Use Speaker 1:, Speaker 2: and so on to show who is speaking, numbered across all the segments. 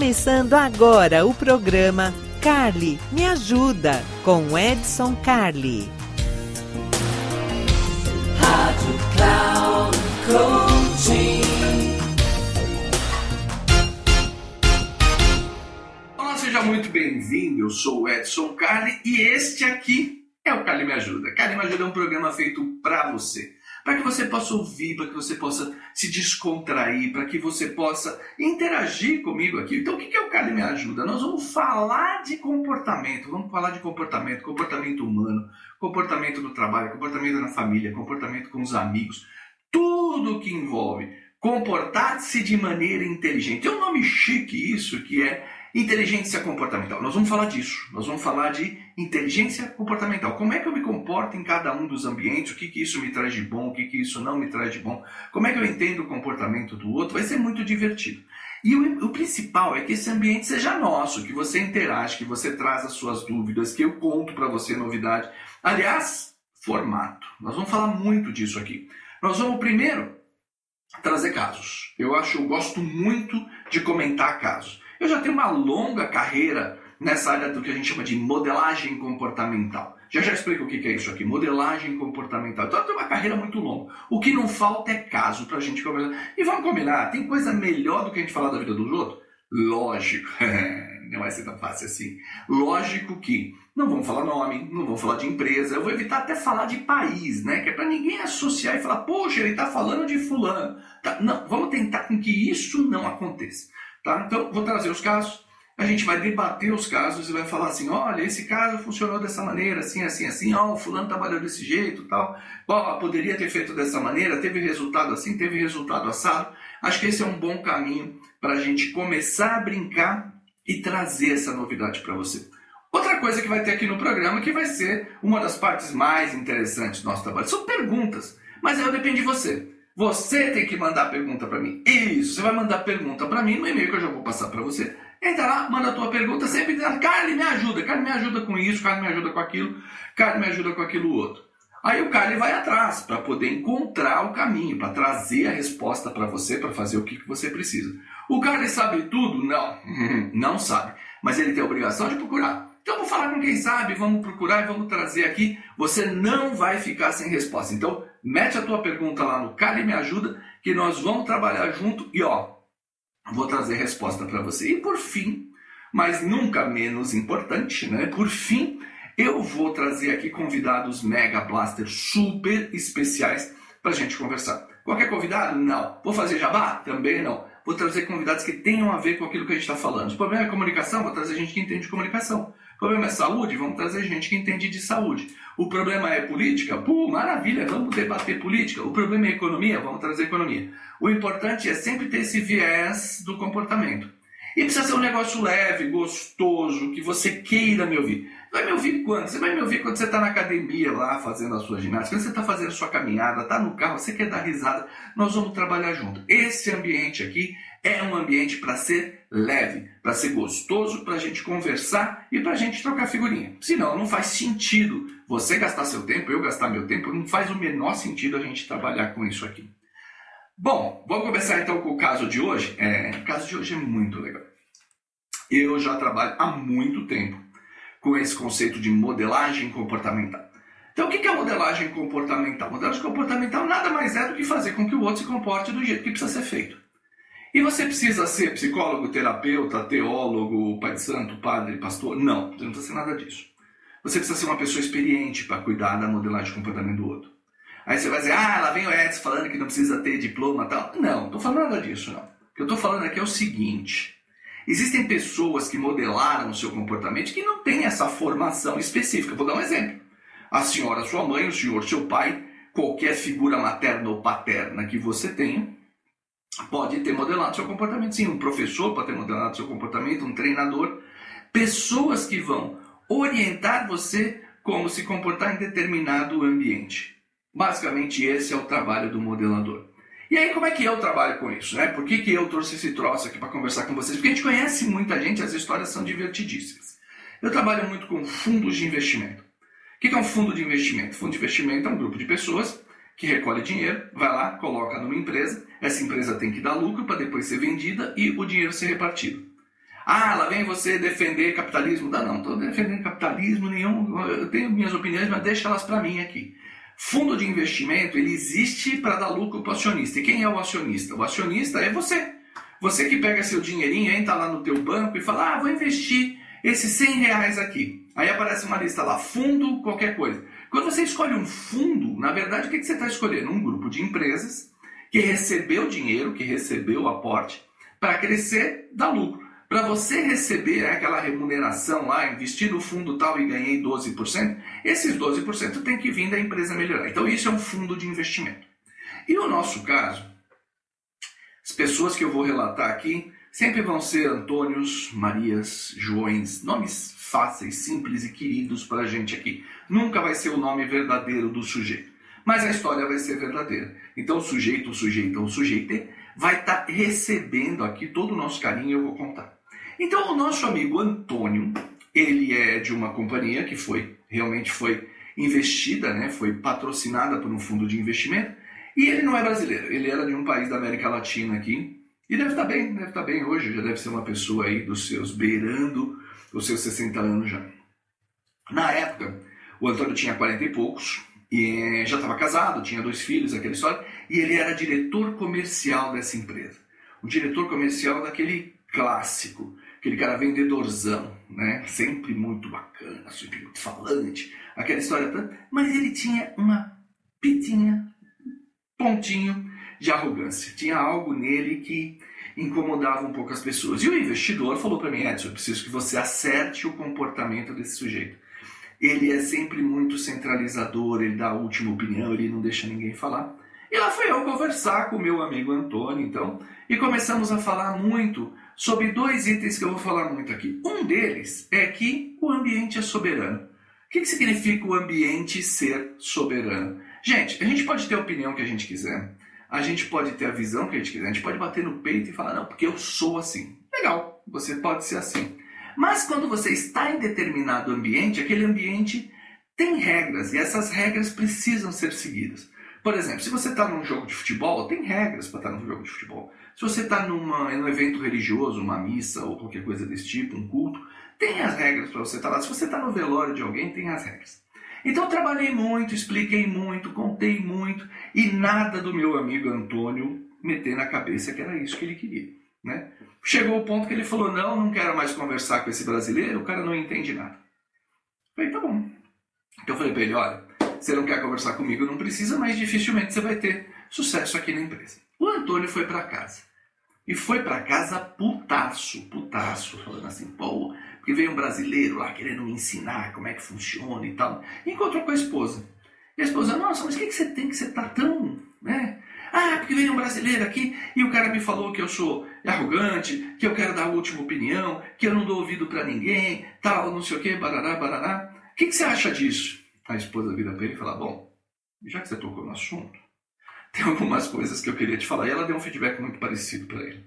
Speaker 1: começando agora o programa Carly Me Ajuda com Edson Carli. Rádio Cloud Coaching.
Speaker 2: Olá, seja muito bem-vindo. Eu sou o Edson Carli e este aqui é o Carli Me Ajuda. Carli Me Ajuda é um programa feito para você para que você possa ouvir, para que você possa se descontrair, para que você possa interagir comigo aqui. Então, o que é o Cali Me Ajuda? Nós vamos falar de comportamento, vamos falar de comportamento, comportamento humano, comportamento no trabalho, comportamento na família, comportamento com os amigos, tudo que envolve comportar-se de maneira inteligente. É um nome chique isso, que é Inteligência comportamental. Nós vamos falar disso. Nós vamos falar de inteligência comportamental. Como é que eu me comporto em cada um dos ambientes? O que, que isso me traz de bom? O que, que isso não me traz de bom? Como é que eu entendo o comportamento do outro? Vai ser muito divertido. E o, o principal é que esse ambiente seja nosso, que você interage, que você traz as suas dúvidas, que eu conto para você novidade. Aliás, formato. Nós vamos falar muito disso aqui. Nós vamos primeiro trazer casos. Eu acho, eu gosto muito de comentar casos. Eu já tenho uma longa carreira nessa área do que a gente chama de modelagem comportamental. Já já explico o que é isso aqui, modelagem comportamental. Então eu tenho uma carreira muito longa. O que não falta é caso para a gente conversar. E vamos combinar, tem coisa melhor do que a gente falar da vida dos outros? Lógico, não vai ser tão fácil assim. Lógico que não vamos falar nome, não vamos falar de empresa, eu vou evitar até falar de país, né? Que é para ninguém associar e falar, poxa, ele está falando de fulano. Tá, não, vamos tentar com que isso não aconteça. Tá? Então, vou trazer os casos, a gente vai debater os casos e vai falar assim, olha, esse caso funcionou dessa maneira, assim, assim, assim, ó, o fulano trabalhou desse jeito, tal, ó, poderia ter feito dessa maneira, teve resultado assim, teve resultado assado. Acho que esse é um bom caminho para a gente começar a brincar e trazer essa novidade para você. Outra coisa que vai ter aqui no programa, que vai ser uma das partes mais interessantes do nosso trabalho, são perguntas. Mas aí depende de você. Você tem que mandar pergunta para mim. Isso, você vai mandar pergunta para mim no e-mail que eu já vou passar para você. Entra lá, manda a tua pergunta, sempre dizendo, Carly, me ajuda, Carly, me ajuda com isso, Carly, me ajuda com aquilo, Carly, me ajuda com aquilo outro. Aí o Carly vai atrás para poder encontrar o caminho, para trazer a resposta para você, para fazer o que, que você precisa. O Carly sabe tudo? Não, não sabe. Mas ele tem a obrigação de procurar. Então vou falar com quem sabe, vamos procurar e vamos trazer aqui. Você não vai ficar sem resposta. Então mete a tua pergunta lá no Cali Me Ajuda, que nós vamos trabalhar junto e ó, vou trazer resposta para você. E por fim, mas nunca menos importante, né? Por fim, eu vou trazer aqui convidados Mega Blaster super especiais para a gente conversar. Qualquer convidado? Não. Vou fazer jabá? Também não. Vou trazer convidados que tenham a ver com aquilo que a gente está falando. O problema é comunicação, vou trazer gente que entende de comunicação. O problema é saúde? Vamos trazer gente que entende de saúde. O problema é política? Pô, maravilha, vamos debater política. O problema é economia? Vamos trazer economia. O importante é sempre ter esse viés do comportamento. E precisa ser um negócio leve, gostoso, que você queira me ouvir. Vai me ouvir quando? Você vai me ouvir quando você está na academia lá fazendo a sua ginástica, quando você está fazendo a sua caminhada, está no carro, você quer dar risada, nós vamos trabalhar junto. Esse ambiente aqui é um ambiente para ser leve, para ser gostoso, para a gente conversar e para a gente trocar figurinha. Senão, não faz sentido você gastar seu tempo, eu gastar meu tempo, não faz o menor sentido a gente trabalhar com isso aqui. Bom, vamos começar então com o caso de hoje. É, o caso de hoje é muito legal. Eu já trabalho há muito tempo com esse conceito de modelagem comportamental. Então, o que é modelagem comportamental? Modelagem comportamental nada mais é do que fazer com que o outro se comporte do jeito que precisa ser feito. E você precisa ser psicólogo, terapeuta, teólogo, pai de santo, padre, pastor? Não, você não precisa ser nada disso. Você precisa ser uma pessoa experiente para cuidar da modelagem de comportamento do outro. Aí você vai dizer, ah, lá vem o Edson falando que não precisa ter diploma tal. Não, não estou falando nada disso, não. O que eu estou falando aqui é o seguinte. Existem pessoas que modelaram o seu comportamento que não têm essa formação específica. Vou dar um exemplo. A senhora, sua mãe, o senhor, seu pai, qualquer figura materna ou paterna que você tenha, pode ter modelado seu comportamento. Sim, um professor pode ter modelado seu comportamento, um treinador. Pessoas que vão orientar você como se comportar em determinado ambiente. Basicamente, esse é o trabalho do modelador. E aí, como é que eu trabalho com isso? Né? Por que, que eu trouxe esse troço aqui para conversar com vocês? Porque a gente conhece muita gente, as histórias são divertidíssimas. Eu trabalho muito com fundos de investimento. O que é um fundo de investimento? Fundo de investimento é um grupo de pessoas que recolhe dinheiro, vai lá, coloca numa empresa, essa empresa tem que dar lucro para depois ser vendida e o dinheiro ser repartido. Ah, lá vem você defender capitalismo. Não, não estou defendendo capitalismo nenhum. Eu tenho minhas opiniões, mas deixa elas para mim aqui. Fundo de investimento, ele existe para dar lucro para o acionista. E quem é o acionista? O acionista é você. Você que pega seu dinheirinho, entra lá no teu banco e fala, ah, vou investir esses 100 reais aqui. Aí aparece uma lista lá, fundo, qualquer coisa. Quando você escolhe um fundo, na verdade, o que você está escolhendo? Um grupo de empresas que recebeu dinheiro, que recebeu aporte, para crescer, dar lucro. Para você receber aquela remuneração lá, investir no fundo tal e ganhei 12%, esses 12% tem que vir da empresa melhorar. Então isso é um fundo de investimento. E no nosso caso, as pessoas que eu vou relatar aqui sempre vão ser Antônios, Marias, Joões, nomes fáceis, simples e queridos para a gente aqui. Nunca vai ser o nome verdadeiro do sujeito, mas a história vai ser verdadeira. Então o sujeito, o sujeito, o sujeito vai estar tá recebendo aqui todo o nosso carinho, eu vou contar. Então, o nosso amigo Antônio, ele é de uma companhia que foi realmente foi investida, né, foi patrocinada por um fundo de investimento, e ele não é brasileiro, ele era de um país da América Latina aqui, e deve estar bem, deve estar bem hoje, já deve ser uma pessoa aí dos seus, beirando os seus 60 anos já. Na época, o Antônio tinha 40 e poucos, e já estava casado, tinha dois filhos, aquela história, e ele era diretor comercial dessa empresa. O diretor comercial daquele clássico, aquele cara vendedorzão, né? Sempre muito bacana, sempre muito falante, aquela história. Mas ele tinha uma pitinha, pontinho de arrogância. Tinha algo nele que incomodava um pouco as pessoas. E o investidor falou para mim, Edson, eu preciso que você acerte o comportamento desse sujeito. Ele é sempre muito centralizador, ele dá a última opinião, ele não deixa ninguém falar. E lá fui eu conversar com o meu amigo Antônio, então, e começamos a falar muito sobre dois itens que eu vou falar muito aqui. Um deles é que o ambiente é soberano. O que, que significa o ambiente ser soberano? Gente, a gente pode ter a opinião que a gente quiser, a gente pode ter a visão que a gente quiser, a gente pode bater no peito e falar, não, porque eu sou assim. Legal, você pode ser assim. Mas quando você está em determinado ambiente, aquele ambiente tem regras e essas regras precisam ser seguidas. Por exemplo, se você está num jogo de futebol, tem regras para estar num jogo de futebol. Se você está num evento religioso, uma missa ou qualquer coisa desse tipo, um culto, tem as regras para você estar lá. Se você está no velório de alguém, tem as regras. Então trabalhei muito, expliquei muito, contei muito e nada do meu amigo Antônio meter na cabeça que era isso que ele queria. Né? Chegou o ponto que ele falou: Não, não quero mais conversar com esse brasileiro, o cara não entende nada. Eu falei: Tá bom. Então eu falei para ele: Olha, você não quer conversar comigo, não precisa, mas dificilmente você vai ter sucesso aqui na empresa. O Antônio foi para casa. E foi para casa putaço, putaço, falando assim, pô, porque veio um brasileiro lá querendo me ensinar como é que funciona e tal. E encontrou com a esposa. E a esposa, nossa, mas o que, que você tem que você tá tão, né? Ah, porque veio um brasileiro aqui e o cara me falou que eu sou arrogante, que eu quero dar a última opinião, que eu não dou ouvido para ninguém, tal, não sei o que, barará, barará. O que, que você acha disso? A esposa vira para ele e fala: Bom, já que você tocou no assunto, tem algumas coisas que eu queria te falar. E ela deu um feedback muito parecido para ele.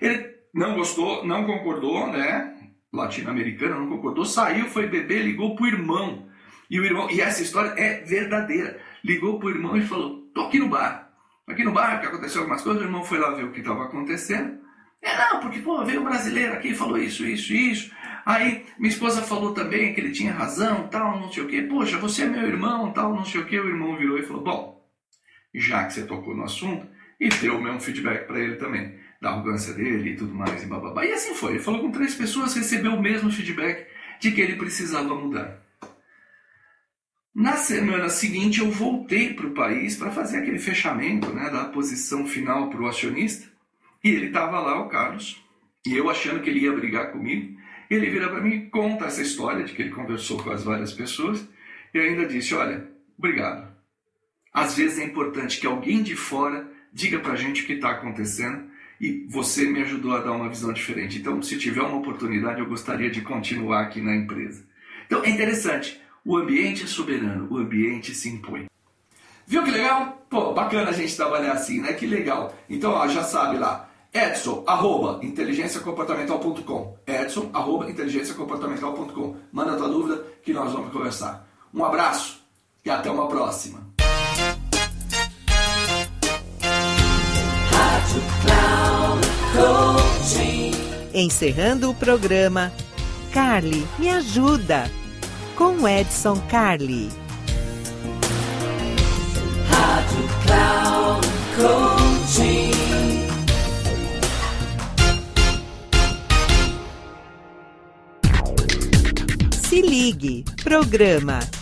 Speaker 2: Ele não gostou, não concordou, né? Latino-americano, não concordou, saiu, foi beber, ligou pro irmão. E o irmão, e essa história é verdadeira. Ligou pro irmão e falou: Tô aqui no bar. Aqui no bar, que aconteceu algumas coisas, o irmão foi lá ver o que estava acontecendo. É, não, porque pô, veio um brasileiro aqui e falou isso, isso, isso. Aí minha esposa falou também que ele tinha razão, tal, não sei o quê. Poxa, você é meu irmão, tal, não sei o quê. O irmão virou e falou: Bom, já que você tocou no assunto, e deu o mesmo feedback para ele também, da arrogância dele e tudo mais, e bababá. E assim foi. Ele falou com três pessoas, recebeu o mesmo feedback de que ele precisava mudar. Na semana seguinte, eu voltei para o país para fazer aquele fechamento né, da posição final para o acionista. E ele estava lá, o Carlos, e eu achando que ele ia brigar comigo. Ele vira para mim e conta essa história de que ele conversou com as várias pessoas e ainda disse: Olha, obrigado. Às vezes é importante que alguém de fora diga para a gente o que está acontecendo e você me ajudou a dar uma visão diferente. Então, se tiver uma oportunidade, eu gostaria de continuar aqui na empresa. Então, é interessante. O ambiente é soberano, o ambiente se impõe. Viu que legal? Pô, bacana a gente trabalhar assim, né? Que legal. Então, ó, já sabe lá, Edson, arroba, inteligenciacomportamental.com. Edson, arroba, inteligenciacomportamental.com. Manda tua dúvida que nós vamos conversar. Um abraço e até uma próxima.
Speaker 1: Encerrando o programa, Carly, me ajuda! Com Edson Carli.
Speaker 3: Rádio Cloud Coaching.
Speaker 1: Se ligue, programa